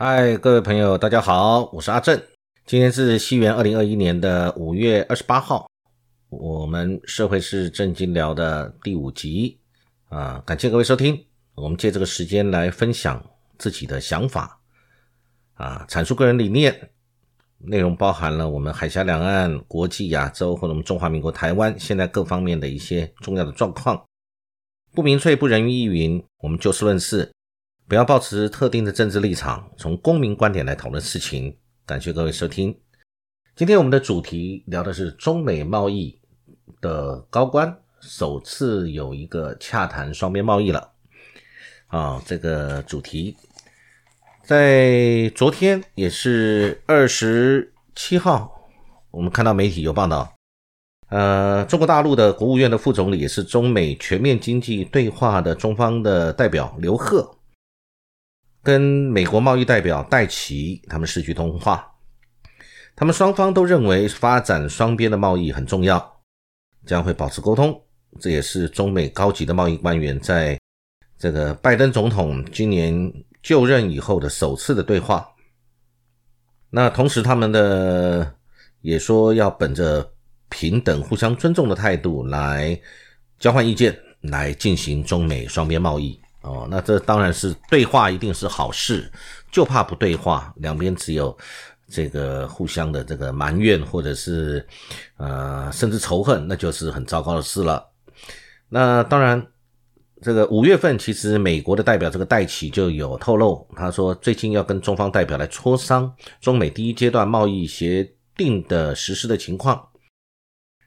嗨，各位朋友，大家好，我是阿正。今天是西元二零二一年的五月二十八号，我们社会是正经聊的第五集啊，感谢各位收听。我们借这个时间来分享自己的想法啊，阐述个人理念，内容包含了我们海峡两岸、国际、亚洲或者我们中华民国台湾现在各方面的一些重要的状况。不明粹，不人云亦云，我们就事论事。不要抱持特定的政治立场，从公民观点来讨论事情。感谢各位收听。今天我们的主题聊的是中美贸易的高官首次有一个洽谈双边贸易了。啊，这个主题在昨天也是二十七号，我们看到媒体有报道，呃，中国大陆的国务院的副总理也是中美全面经济对话的中方的代表刘鹤。跟美国贸易代表戴奇他们视讯通话，他们双方都认为发展双边的贸易很重要，将会保持沟通。这也是中美高级的贸易官员在这个拜登总统今年就任以后的首次的对话。那同时，他们的也说要本着平等、互相尊重的态度来交换意见，来进行中美双边贸易。哦，那这当然是对话，一定是好事，就怕不对话，两边只有这个互相的这个埋怨，或者是呃甚至仇恨，那就是很糟糕的事了。那当然，这个五月份其实美国的代表这个戴奇就有透露，他说最近要跟中方代表来磋商中美第一阶段贸易协定的实施的情况。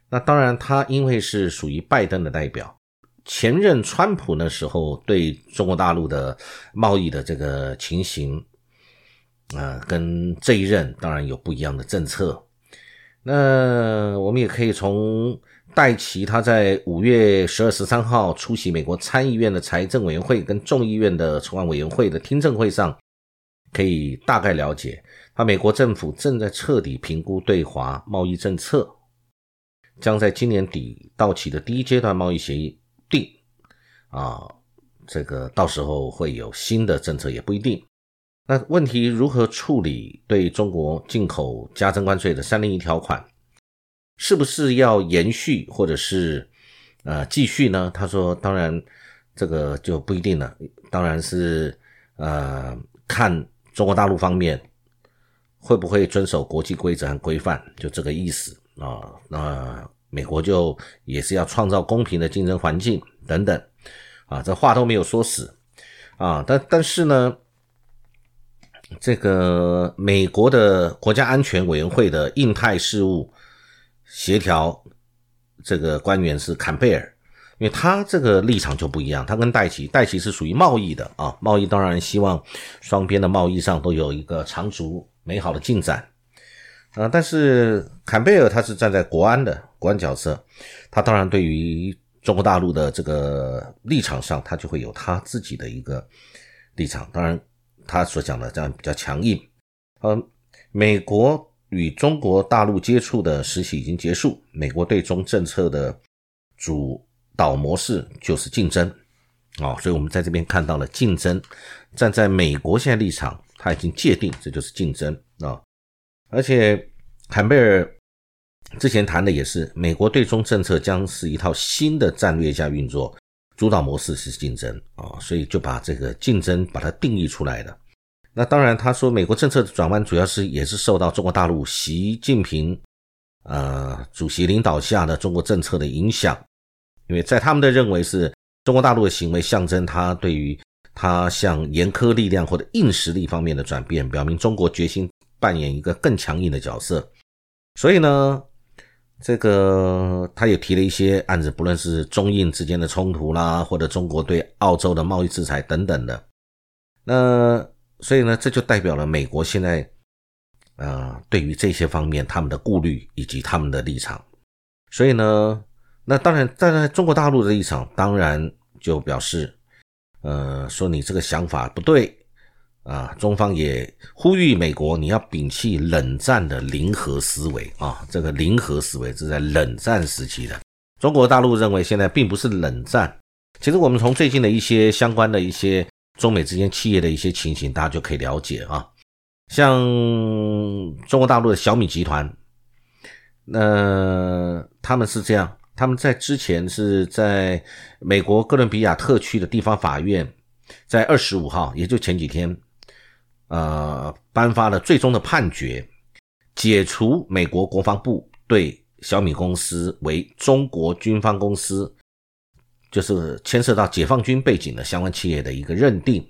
那当然，他因为是属于拜登的代表。前任川普那时候对中国大陆的贸易的这个情形，啊，跟这一任当然有不一样的政策。那我们也可以从戴奇他在五月十二十三号出席美国参议院的财政委员会跟众议院的筹案委员会的听证会上，可以大概了解，他美国政府正在彻底评估对华贸易政策，将在今年底到期的第一阶段贸易协议。啊，这个到时候会有新的政策也不一定。那问题如何处理对中国进口加征关税的三零一条款，是不是要延续或者是呃继续呢？他说，当然这个就不一定了，当然是呃看中国大陆方面会不会遵守国际规则和规范，就这个意思啊。那。美国就也是要创造公平的竞争环境等等，啊，这话都没有说死，啊，但但是呢，这个美国的国家安全委员会的印太事务协调这个官员是坎贝尔，因为他这个立场就不一样，他跟戴奇，戴奇是属于贸易的啊，贸易当然希望双边的贸易上都有一个长足美好的进展。啊，但是坎贝尔他是站在国安的国安角色，他当然对于中国大陆的这个立场上，他就会有他自己的一个立场。当然，他所讲的这样比较强硬。嗯，美国与中国大陆接触的时期已经结束，美国对中政策的主导模式就是竞争。哦，所以我们在这边看到了竞争，站在美国现在立场，他已经界定这就是竞争啊。而且，坎贝尔之前谈的也是，美国对中政策将是一套新的战略加运作，主导模式是竞争啊，所以就把这个竞争把它定义出来了。那当然，他说美国政策的转弯主要是也是受到中国大陆习近平呃主席领导下的中国政策的影响，因为在他们的认为是中国大陆的行为象征他对于他向严苛力量或者硬实力方面的转变，表明中国决心。扮演一个更强硬的角色，所以呢，这个他也提了一些案子，不论是中印之间的冲突啦，或者中国对澳洲的贸易制裁等等的。那所以呢，这就代表了美国现在，呃，对于这些方面他们的顾虑以及他们的立场。所以呢，那当然站在中国大陆的立场，当然就表示，呃，说你这个想法不对。啊，中方也呼吁美国，你要摒弃冷战的零和思维啊！这个零和思维是在冷战时期的。中国大陆认为现在并不是冷战。其实我们从最近的一些相关的一些中美之间企业的一些情形，大家就可以了解啊。像中国大陆的小米集团，那他们是这样，他们在之前是在美国哥伦比亚特区的地方法院，在二十五号，也就前几天，呃，颁发了最终的判决，解除美国国防部对小米公司为中国军方公司，就是牵涉到解放军背景的相关企业的一个认定。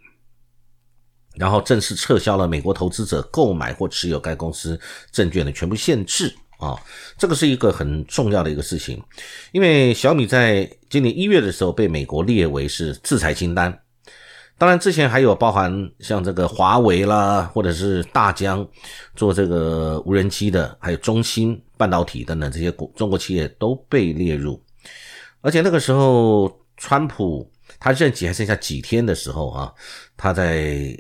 然后正式撤销了美国投资者购买或持有该公司证券的全部限制。啊，这个是一个很重要的一个事情，因为小米在今年一月的时候被美国列为是制裁清单，当然之前还有包含像这个华为啦，或者是大疆做这个无人机的，还有中芯半导体等等这些国中国企业都被列入，而且那个时候川普他任期还剩下几天的时候啊，他在。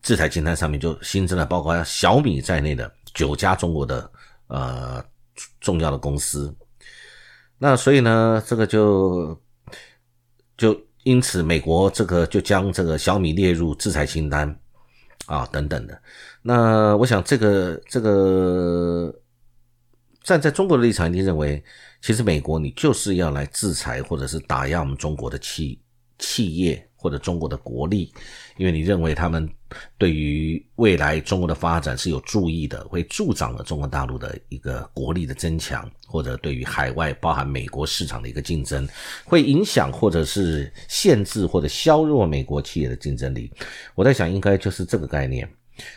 制裁清单上面就新增了包括小米在内的九家中国的呃重要的公司，那所以呢，这个就就因此美国这个就将这个小米列入制裁清单啊等等的。那我想这个这个站在中国的立场，一定认为其实美国你就是要来制裁或者是打压我们中国的企企业。或者中国的国力，因为你认为他们对于未来中国的发展是有注意的，会助长了中国大陆的一个国力的增强，或者对于海外包含美国市场的一个竞争，会影响或者是限制或者削弱美国企业的竞争力。我在想，应该就是这个概念。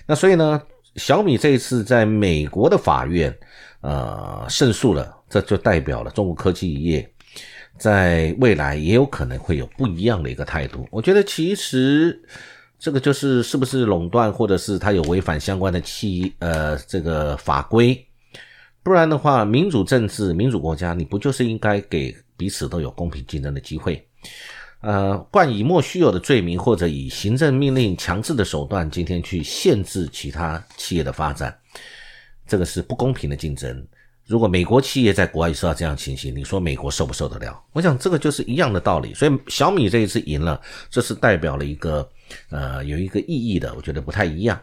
那所以呢，小米这一次在美国的法院呃胜诉了，这就代表了中国科技业。在未来也有可能会有不一样的一个态度。我觉得其实这个就是是不是垄断，或者是它有违反相关的企呃这个法规，不然的话，民主政治、民主国家，你不就是应该给彼此都有公平竞争的机会？呃，冠以莫须有的罪名，或者以行政命令强制的手段，今天去限制其他企业的发展，这个是不公平的竞争。如果美国企业在国外受到这样情形，你说美国受不受得了？我想这个就是一样的道理。所以小米这一次赢了，这是代表了一个呃有一个意义的，我觉得不太一样。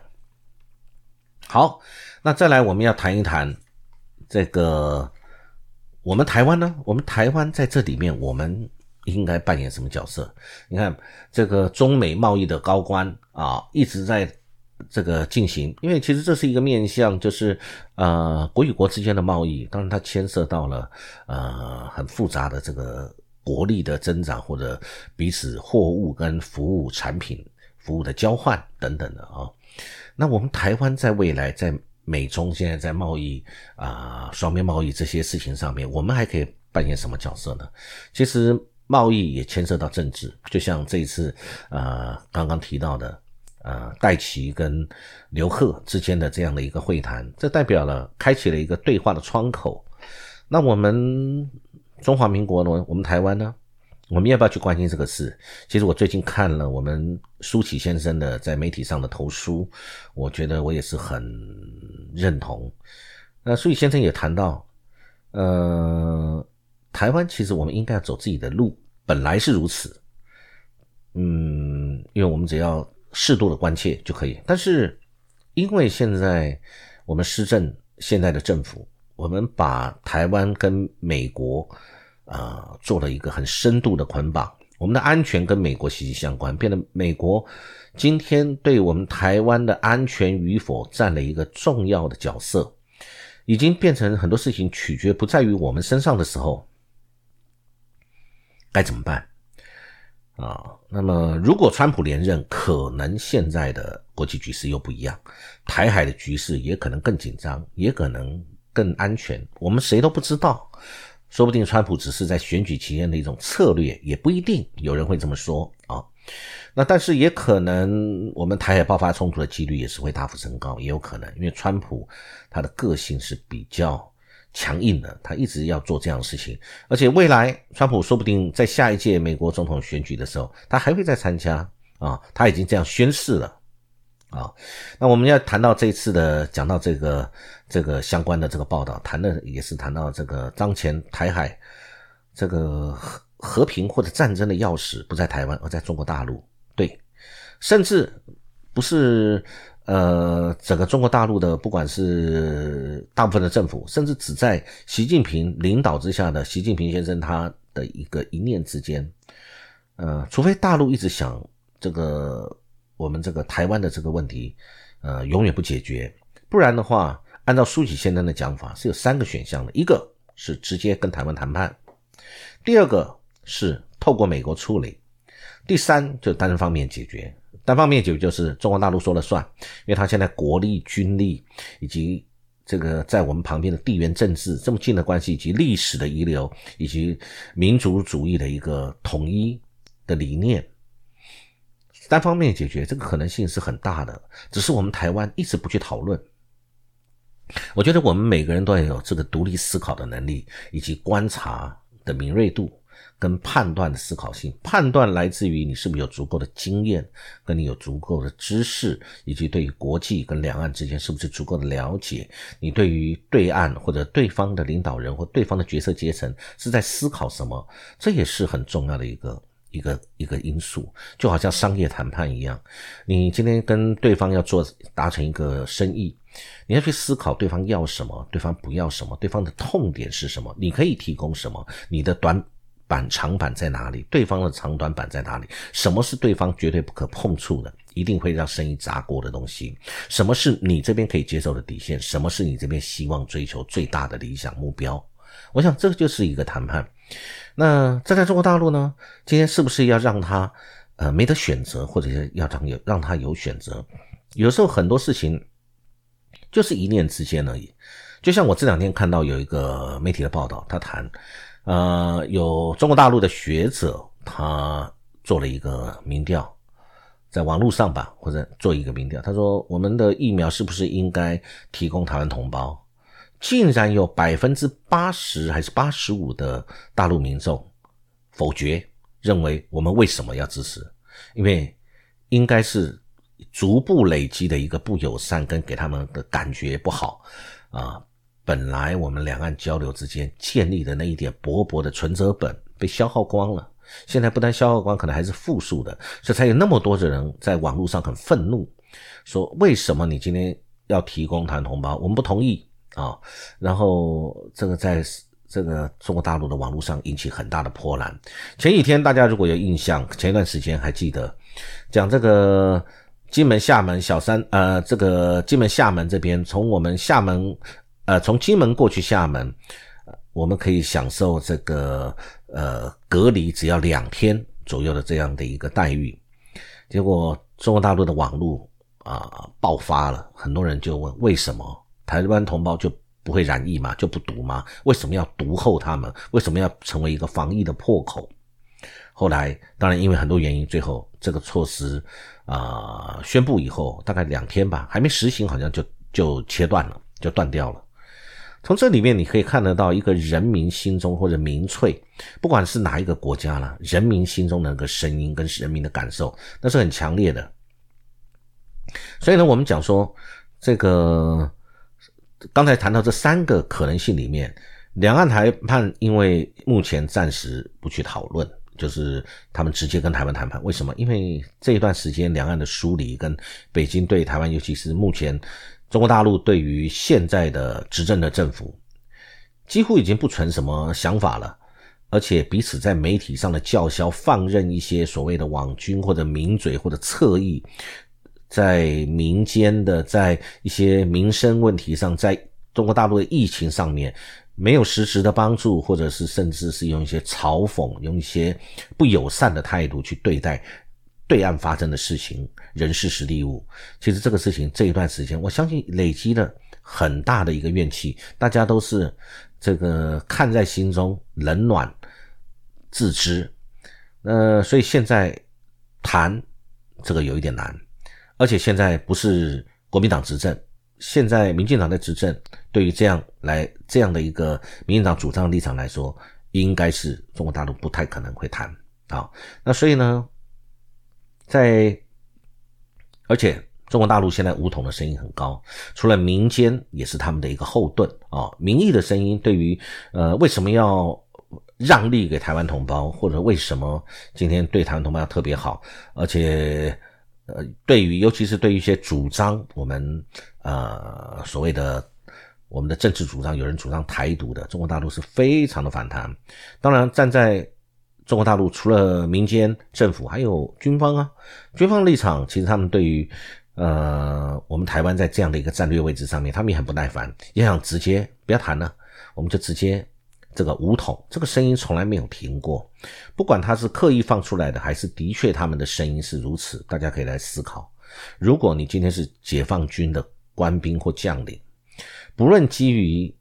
好，那再来我们要谈一谈这个我们台湾呢？我们台湾在这里面，我们应该扮演什么角色？你看这个中美贸易的高官啊，一直在。这个进行，因为其实这是一个面向，就是呃国与国之间的贸易，当然它牵涉到了呃很复杂的这个国力的增长，或者彼此货物跟服务产品服务的交换等等的啊。那我们台湾在未来在美中现在在贸易啊双边贸易这些事情上面，我们还可以扮演什么角色呢？其实贸易也牵涉到政治，就像这一次呃刚刚提到的。呃，戴奇跟刘鹤之间的这样的一个会谈，这代表了开启了一个对话的窗口。那我们中华民国呢？我们台湾呢？我们要不要去关心这个事？其实我最近看了我们舒启先生的在媒体上的投书，我觉得我也是很认同。那舒启先生也谈到，呃，台湾其实我们应该要走自己的路，本来是如此。嗯，因为我们只要。适度的关切就可以，但是因为现在我们施政现在的政府，我们把台湾跟美国啊做了一个很深度的捆绑，我们的安全跟美国息息相关，变得美国今天对我们台湾的安全与否占了一个重要的角色，已经变成很多事情取决不在于我们身上的时候，该怎么办？啊，那么如果川普连任，可能现在的国际局势又不一样，台海的局势也可能更紧张，也可能更安全，我们谁都不知道，说不定川普只是在选举期间的一种策略，也不一定，有人会这么说啊。那但是也可能，我们台海爆发冲突的几率也是会大幅升高，也有可能，因为川普他的个性是比较。强硬的，他一直要做这样的事情，而且未来川普说不定在下一届美国总统选举的时候，他还会再参加啊，他已经这样宣誓了啊。那我们要谈到这次的，讲到这个这个相关的这个报道，谈的也是谈到这个当前台海这个和和平或者战争的钥匙不在台湾，而在中国大陆。对，甚至不是。呃，整个中国大陆的不管是大部分的政府，甚至只在习近平领导之下的习近平先生他的一个一念之间，呃，除非大陆一直想这个我们这个台湾的这个问题，呃，永远不解决，不然的话，按照书记先生的讲法，是有三个选项的，一个是直接跟台湾谈判，第二个是透过美国处理，第三就单方面解决。单方面解决就是中国大陆说了算，因为他现在国力、军力以及这个在我们旁边的地缘政治这么近的关系，以及历史的遗留，以及民族主义的一个统一的理念，单方面解决这个可能性是很大的。只是我们台湾一直不去讨论。我觉得我们每个人都要有这个独立思考的能力，以及观察的敏锐度。跟判断的思考性，判断来自于你是不是有足够的经验，跟你有足够的知识，以及对于国际跟两岸之间是不是足够的了解。你对于对岸或者对方的领导人或对方的决策阶层是在思考什么，这也是很重要的一个一个一个因素。就好像商业谈判一样，你今天跟对方要做达成一个生意，你要去思考对方要什么，对方不要什么，对方的痛点是什么，你可以提供什么，你的短。板长板在哪里？对方的长短板在哪里？什么是对方绝对不可碰触的，一定会让生意砸锅的东西？什么是你这边可以接受的底线？什么是你这边希望追求最大的理想目标？我想这就是一个谈判。那站在中国大陆呢？今天是不是要让他呃没得选择，或者是要让有让他有选择？有时候很多事情就是一念之间而已。就像我这两天看到有一个媒体的报道，他谈。呃，有中国大陆的学者，他做了一个民调，在网络上吧，或者做一个民调，他说我们的疫苗是不是应该提供台湾同胞？竟然有百分之八十还是八十五的大陆民众否决，认为我们为什么要支持？因为应该是逐步累积的一个不友善，跟给他们的感觉不好啊。本来我们两岸交流之间建立的那一点薄薄的存折本被消耗光了，现在不但消耗光，可能还是负数的，所以才有那么多的人在网络上很愤怒，说为什么你今天要提供谈同胞，我们不同意啊！然后这个在这个中国大陆的网络上引起很大的波澜。前几天大家如果有印象，前一段时间还记得讲这个金门、厦门、小三呃，这个金门、厦门这边从我们厦门。呃，从金门过去厦门，我们可以享受这个呃隔离只要两天左右的这样的一个待遇。结果中国大陆的网络啊爆发了，很多人就问：为什么台湾同胞就不会染疫吗？就不毒吗？为什么要毒后他们？为什么要成为一个防疫的破口？后来当然因为很多原因，最后这个措施啊宣布以后，大概两天吧，还没实行，好像就就切断了，就断掉了。从这里面你可以看得到一个人民心中或者民粹，不管是哪一个国家了，人民心中的那个声音跟人民的感受，那是很强烈的。所以呢，我们讲说这个刚才谈到这三个可能性里面，两岸谈判因为目前暂时不去讨论，就是他们直接跟台湾谈判。为什么？因为这一段时间两岸的疏离跟北京对台湾，尤其是目前。中国大陆对于现在的执政的政府，几乎已经不存什么想法了，而且彼此在媒体上的叫嚣，放任一些所谓的网军或者名嘴或者侧翼，在民间的在一些民生问题上，在中国大陆的疫情上面没有实质的帮助，或者是甚至是用一些嘲讽、用一些不友善的态度去对待。对岸发生的事情，人事实地物，其实这个事情这一段时间，我相信累积了很大的一个怨气，大家都是这个看在心中，冷暖自知。呃，所以现在谈这个有一点难，而且现在不是国民党执政，现在民进党在执政，对于这样来这样的一个民进党主张的立场来说，应该是中国大陆不太可能会谈啊。那所以呢？在，而且中国大陆现在武统的声音很高，除了民间也是他们的一个后盾啊。民意的声音对于呃为什么要让利给台湾同胞，或者为什么今天对台湾同胞要特别好，而且呃，对于尤其是对于一些主张我们呃所谓的我们的政治主张，有人主张台独的，中国大陆是非常的反弹。当然，站在中国大陆除了民间政府，还有军方啊，军方立场其实他们对于呃我们台湾在这样的一个战略位置上面，他们也很不耐烦，也想直接不要谈了，我们就直接。这个武统，这个声音从来没有停过，不管他是刻意放出来的，还是的确他们的声音是如此，大家可以来思考。如果你今天是解放军的官兵或将领，不论基于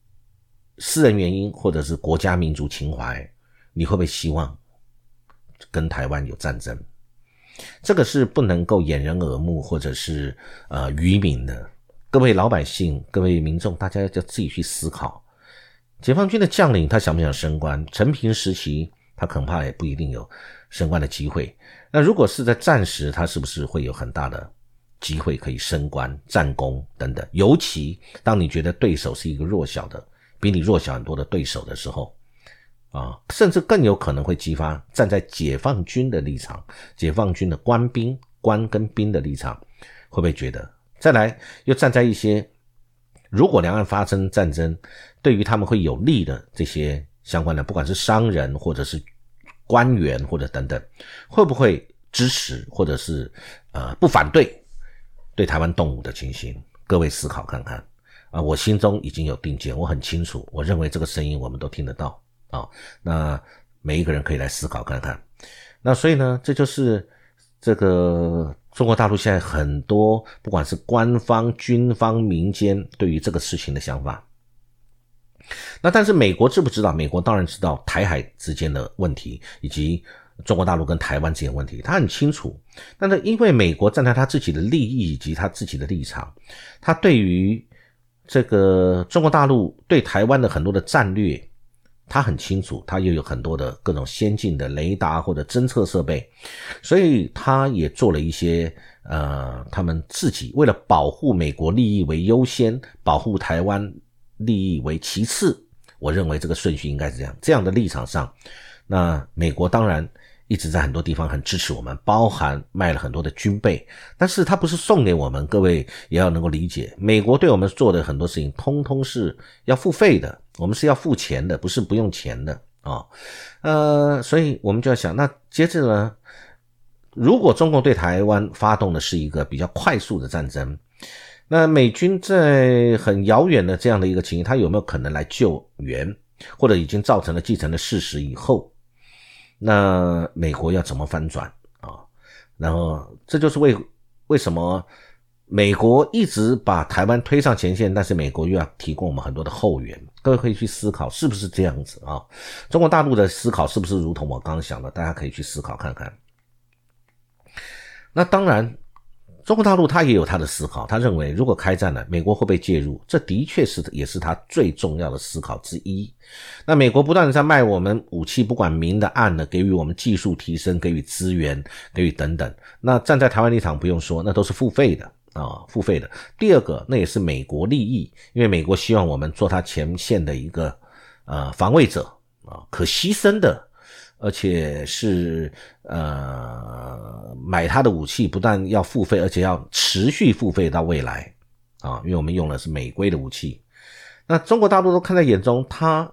私人原因或者是国家民族情怀，你会不会希望跟台湾有战争？这个是不能够掩人耳目，或者是呃愚民的。各位老百姓，各位民众，大家要自己去思考。解放军的将领，他想不想升官？陈平时期，他恐怕也不一定有升官的机会。那如果是在战时，他是不是会有很大的机会可以升官、战功等等？尤其当你觉得对手是一个弱小的、比你弱小很多的对手的时候，啊，甚至更有可能会激发站在解放军的立场、解放军的官兵、官跟兵的立场，会不会觉得？再来，又站在一些。如果两岸发生战争，对于他们会有利的这些相关的，不管是商人或者是官员或者等等，会不会支持或者是呃不反对对台湾动武的情形？各位思考看看啊！我心中已经有定见，我很清楚，我认为这个声音我们都听得到啊。那每一个人可以来思考看看。那所以呢，这就是这个。中国大陆现在很多，不管是官方、军方、民间，对于这个事情的想法。那但是美国知不知道？美国当然知道台海之间的问题，以及中国大陆跟台湾之间问题，他很清楚。但是因为美国站在他自己的利益以及他自己的立场，他对于这个中国大陆对台湾的很多的战略。他很清楚，他又有很多的各种先进的雷达或者侦测设备，所以他也做了一些呃，他们自己为了保护美国利益为优先，保护台湾利益为其次。我认为这个顺序应该是这样，这样的立场上，那美国当然。一直在很多地方很支持我们，包含卖了很多的军备，但是他不是送给我们，各位也要能够理解，美国对我们做的很多事情，通通是要付费的，我们是要付钱的，不是不用钱的啊，呃，所以我们就要想，那接着呢，如果中共对台湾发动的是一个比较快速的战争，那美军在很遥远的这样的一个情形，他有没有可能来救援，或者已经造成了继承的事实以后？那美国要怎么翻转啊？然后这就是为为什么美国一直把台湾推上前线，但是美国又要提供我们很多的后援。各位可以去思考是不是这样子啊？中国大陆的思考是不是如同我刚刚想的？大家可以去思考看看。那当然。中国大陆他也有他的思考，他认为如果开战了，美国会被介入，这的确是也是他最重要的思考之一。那美国不断的在卖我们武器，不管明的暗的，给予我们技术提升，给予资源，给予等等。那站在台湾立场不用说，那都是付费的啊，付费的。第二个，那也是美国利益，因为美国希望我们做他前线的一个呃防卫者啊，可牺牲的。而且是呃买他的武器，不但要付费，而且要持续付费到未来啊！因为我们用的是美规的武器，那中国大陆都看在眼中，他，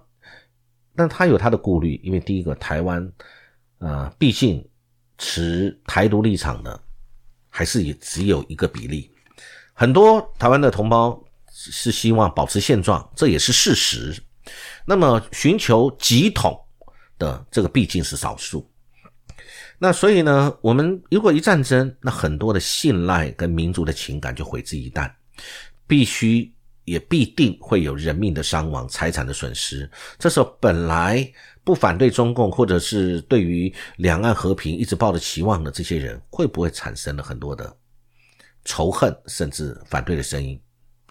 但他有他的顾虑，因为第一个，台湾呃，毕竟持台独立场的还是也只有一个比例，很多台湾的同胞是希望保持现状，这也是事实。那么寻求集统。的这个毕竟是少数，那所以呢，我们如果一战争，那很多的信赖跟民族的情感就毁之一旦，必须也必定会有人命的伤亡、财产的损失。这时候本来不反对中共，或者是对于两岸和平一直抱着期望的这些人，会不会产生了很多的仇恨，甚至反对的声音？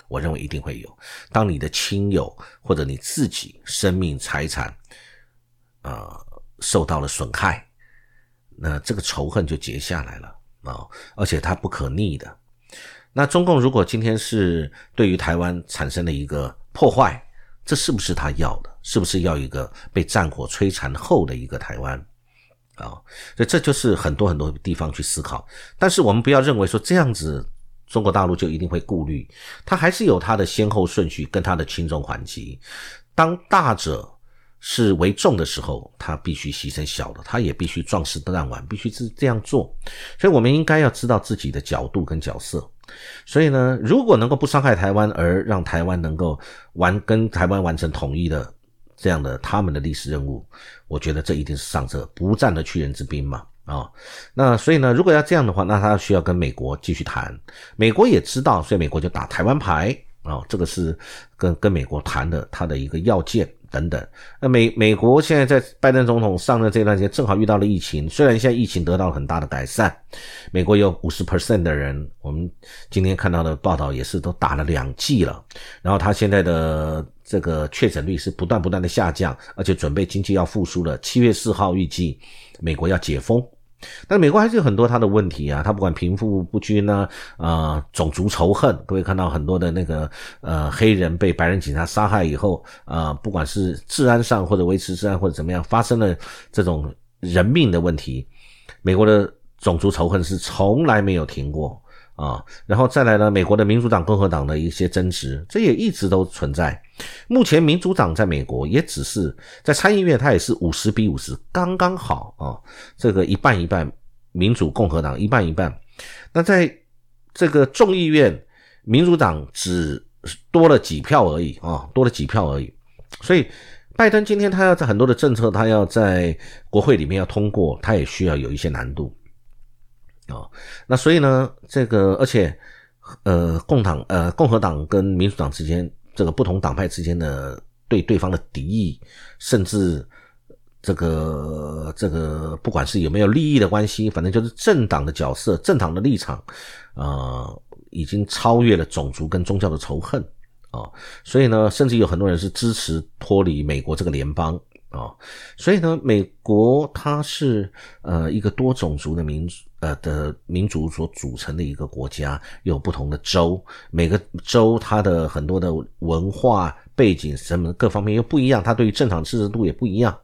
我认为一定会有。当你的亲友或者你自己生命财产。呃，受到了损害，那这个仇恨就结下来了啊！而且它不可逆的。那中共如果今天是对于台湾产生了一个破坏，这是不是他要的？是不是要一个被战火摧残后的一个台湾？啊，所以这就是很多很多地方去思考。但是我们不要认为说这样子，中国大陆就一定会顾虑，它还是有它的先后顺序跟它的轻重缓急。当大者是为重的时候，他必须牺牲小的，他也必须壮士断腕，必须是这样做。所以我们应该要知道自己的角度跟角色。所以呢，如果能够不伤害台湾，而让台湾能够完跟台湾完成统一的。这样的他们的历史任务，我觉得这一定是上策，不战的屈人之兵嘛啊。那所以呢，如果要这样的话，那他需要跟美国继续谈。美国也知道，所以美国就打台湾牌啊。这个是跟跟美国谈的他的一个要件等等。那美美国现在在拜登总统上任这段时间，正好遇到了疫情。虽然现在疫情得到了很大的改善，美国有五十 percent 的人，我们今天看到的报道也是都打了两剂了。然后他现在的。这个确诊率是不断不断的下降，而且准备经济要复苏了。七月四号预计美国要解封，但美国还是有很多它的问题啊。它不管贫富不均呢，呃，种族仇恨，各位看到很多的那个呃黑人被白人警察杀害以后，呃，不管是治安上或者维持治安或者怎么样，发生了这种人命的问题，美国的种族仇恨是从来没有停过。啊，然后再来呢，美国的民主党、共和党的一些争执，这也一直都存在。目前民主党在美国也只是在参议院，它也是五十比五十，刚刚好啊，这个一半一半，民主共和党一半一半。那在这个众议院，民主党只多了几票而已啊，多了几票而已。所以，拜登今天他要在很多的政策，他要在国会里面要通过，他也需要有一些难度。啊，那所以呢，这个而且，呃，共党呃共和党跟民主党之间，这个不同党派之间的对对方的敌意，甚至这个这个不管是有没有利益的关系，反正就是政党的角色、政党的立场，呃，已经超越了种族跟宗教的仇恨啊，所以呢，甚至有很多人是支持脱离美国这个联邦。啊，所以呢，美国它是呃一个多种族的民族呃的民族所组成的一个国家，有不同的州，每个州它的很多的文化背景什么各方面又不一样，它对于正常支持度也不一样，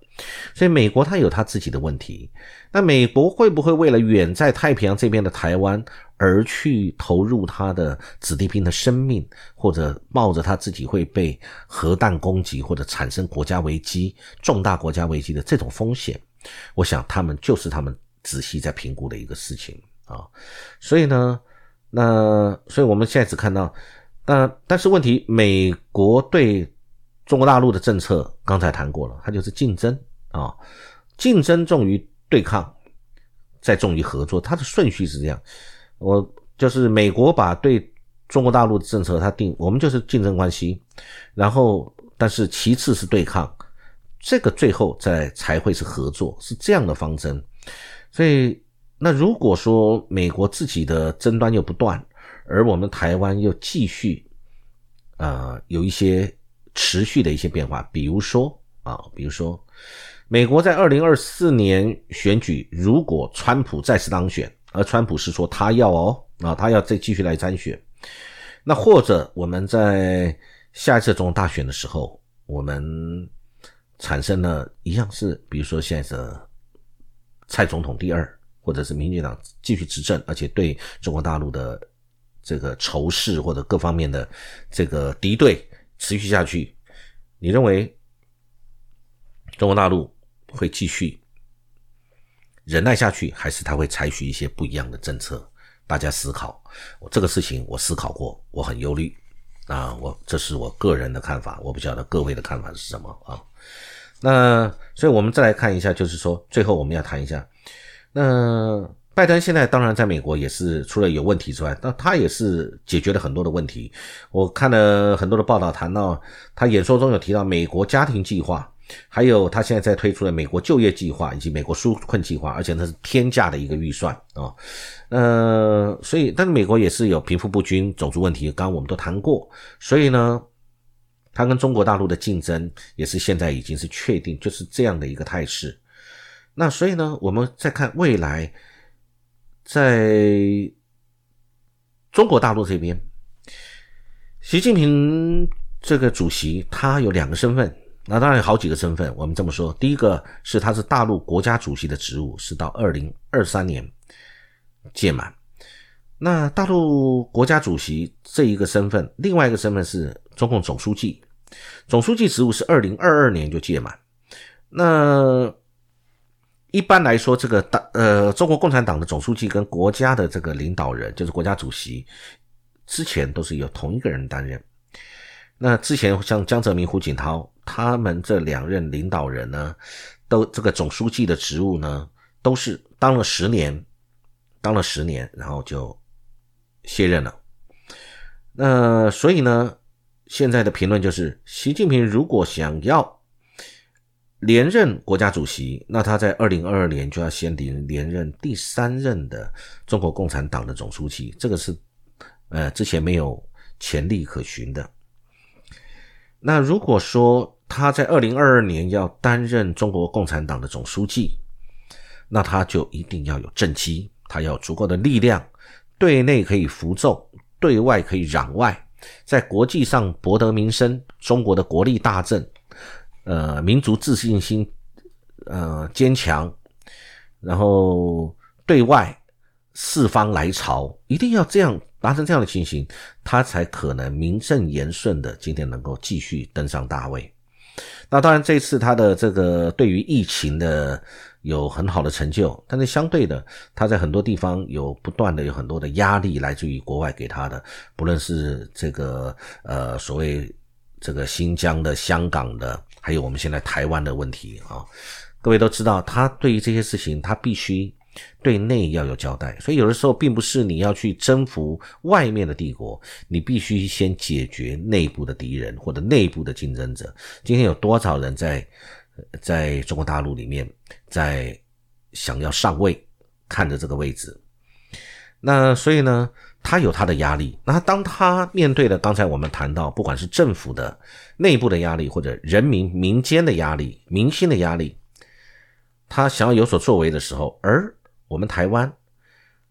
所以美国它有它自己的问题。那美国会不会为了远在太平洋这边的台湾？而去投入他的子弟兵的生命，或者冒着他自己会被核弹攻击或者产生国家危机、重大国家危机的这种风险，我想他们就是他们仔细在评估的一个事情啊。所以呢，那所以我们现在只看到，那但是问题，美国对中国大陆的政策刚才谈过了，它就是竞争啊，竞争重于对抗，再重于合作，它的顺序是这样。我就是美国把对中国大陆的政策，它定我们就是竞争关系，然后但是其次是对抗，这个最后再才会是合作，是这样的方针。所以那如果说美国自己的争端又不断，而我们台湾又继续啊有一些持续的一些变化，比如说啊，比如说美国在二零二四年选举，如果川普再次当选。而川普是说他要哦，啊，他要再继续来参选。那或者我们在下一次总统大选的时候，我们产生了一样是，比如说现在的蔡总统第二，或者是民进党继续执政，而且对中国大陆的这个仇视或者各方面的这个敌对持续下去，你认为中国大陆会继续？忍耐下去，还是他会采取一些不一样的政策？大家思考。我这个事情我思考过，我很忧虑啊。我这是我个人的看法，我不晓得各位的看法是什么啊。那所以我们再来看一下，就是说最后我们要谈一下。那拜登现在当然在美国也是除了有问题之外，那他也是解决了很多的问题。我看了很多的报道，谈到他演说中有提到美国家庭计划。还有，他现在在推出的美国就业计划以及美国纾困计划，而且那是天价的一个预算啊。呃，所以，但是美国也是有贫富不均、种族问题，刚刚我们都谈过。所以呢，他跟中国大陆的竞争也是现在已经是确定，就是这样的一个态势。那所以呢，我们再看未来，在中国大陆这边，习近平这个主席他有两个身份。那当然有好几个身份。我们这么说，第一个是他是大陆国家主席的职务，是到二零二三年届满。那大陆国家主席这一个身份，另外一个身份是中共总书记，总书记职务是二零二二年就届满。那一般来说，这个党呃，中国共产党的总书记跟国家的这个领导人，就是国家主席，之前都是由同一个人担任。那之前像江泽民、胡锦涛他们这两任领导人呢，都这个总书记的职务呢，都是当了十年，当了十年，然后就卸任了。那所以呢，现在的评论就是，习近平如果想要连任国家主席，那他在二零二二年就要先连连任第三任的中国共产党的总书记，这个是呃之前没有潜力可循的。那如果说他在二零二二年要担任中国共产党的总书记，那他就一定要有政绩，他要足够的力量，对内可以服众，对外可以攘外，在国际上博得名声，中国的国力大振，呃，民族自信心呃坚强，然后对外四方来朝，一定要这样。达成这样的情形，他才可能名正言顺的今天能够继续登上大位。那当然，这次他的这个对于疫情的有很好的成就，但是相对的，他在很多地方有不断的有很多的压力来自于国外给他的，不论是这个呃所谓这个新疆的、香港的，还有我们现在台湾的问题啊，各位都知道，他对于这些事情，他必须。对内要有交代，所以有的时候并不是你要去征服外面的帝国，你必须先解决内部的敌人或者内部的竞争者。今天有多少人在在中国大陆里面在想要上位，看着这个位置？那所以呢，他有他的压力。那当他面对的刚才我们谈到，不管是政府的内部的压力，或者人民民间的压力、民心的压力，他想要有所作为的时候，而我们台湾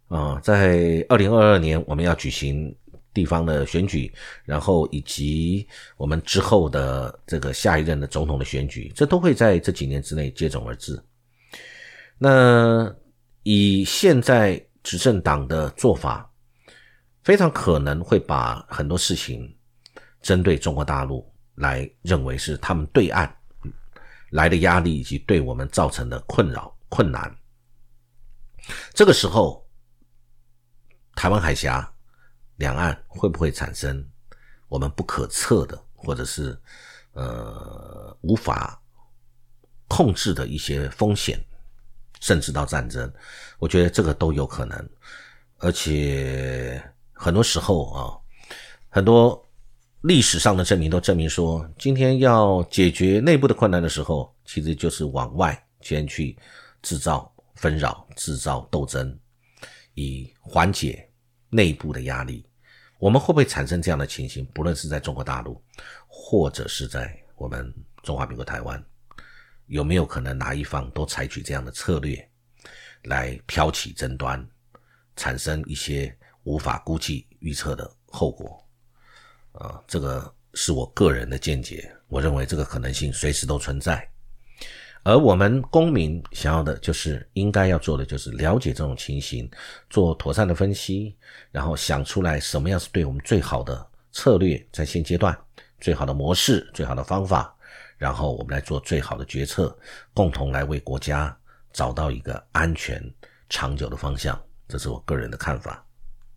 啊，在二零二二年我们要举行地方的选举，然后以及我们之后的这个下一任的总统的选举，这都会在这几年之内接踵而至。那以现在执政党的做法，非常可能会把很多事情针对中国大陆来认为是他们对岸来的压力，以及对我们造成的困扰困难。这个时候，台湾海峡两岸会不会产生我们不可测的，或者是呃无法控制的一些风险，甚至到战争？我觉得这个都有可能。而且很多时候啊，很多历史上的证明都证明说，今天要解决内部的困难的时候，其实就是往外先去制造。纷扰，制造斗争，以缓解内部的压力。我们会不会产生这样的情形？不论是在中国大陆，或者是在我们中华民国台湾，有没有可能哪一方都采取这样的策略，来挑起争端，产生一些无法估计预测的后果？啊，这个是我个人的见解。我认为这个可能性随时都存在。而我们公民想要的就是应该要做的，就是了解这种情形，做妥善的分析，然后想出来什么样是对我们最好的策略，在现阶段最好的模式、最好的方法，然后我们来做最好的决策，共同来为国家找到一个安全长久的方向。这是我个人的看法，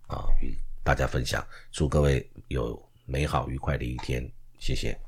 啊，与大家分享。祝各位有美好愉快的一天，谢谢。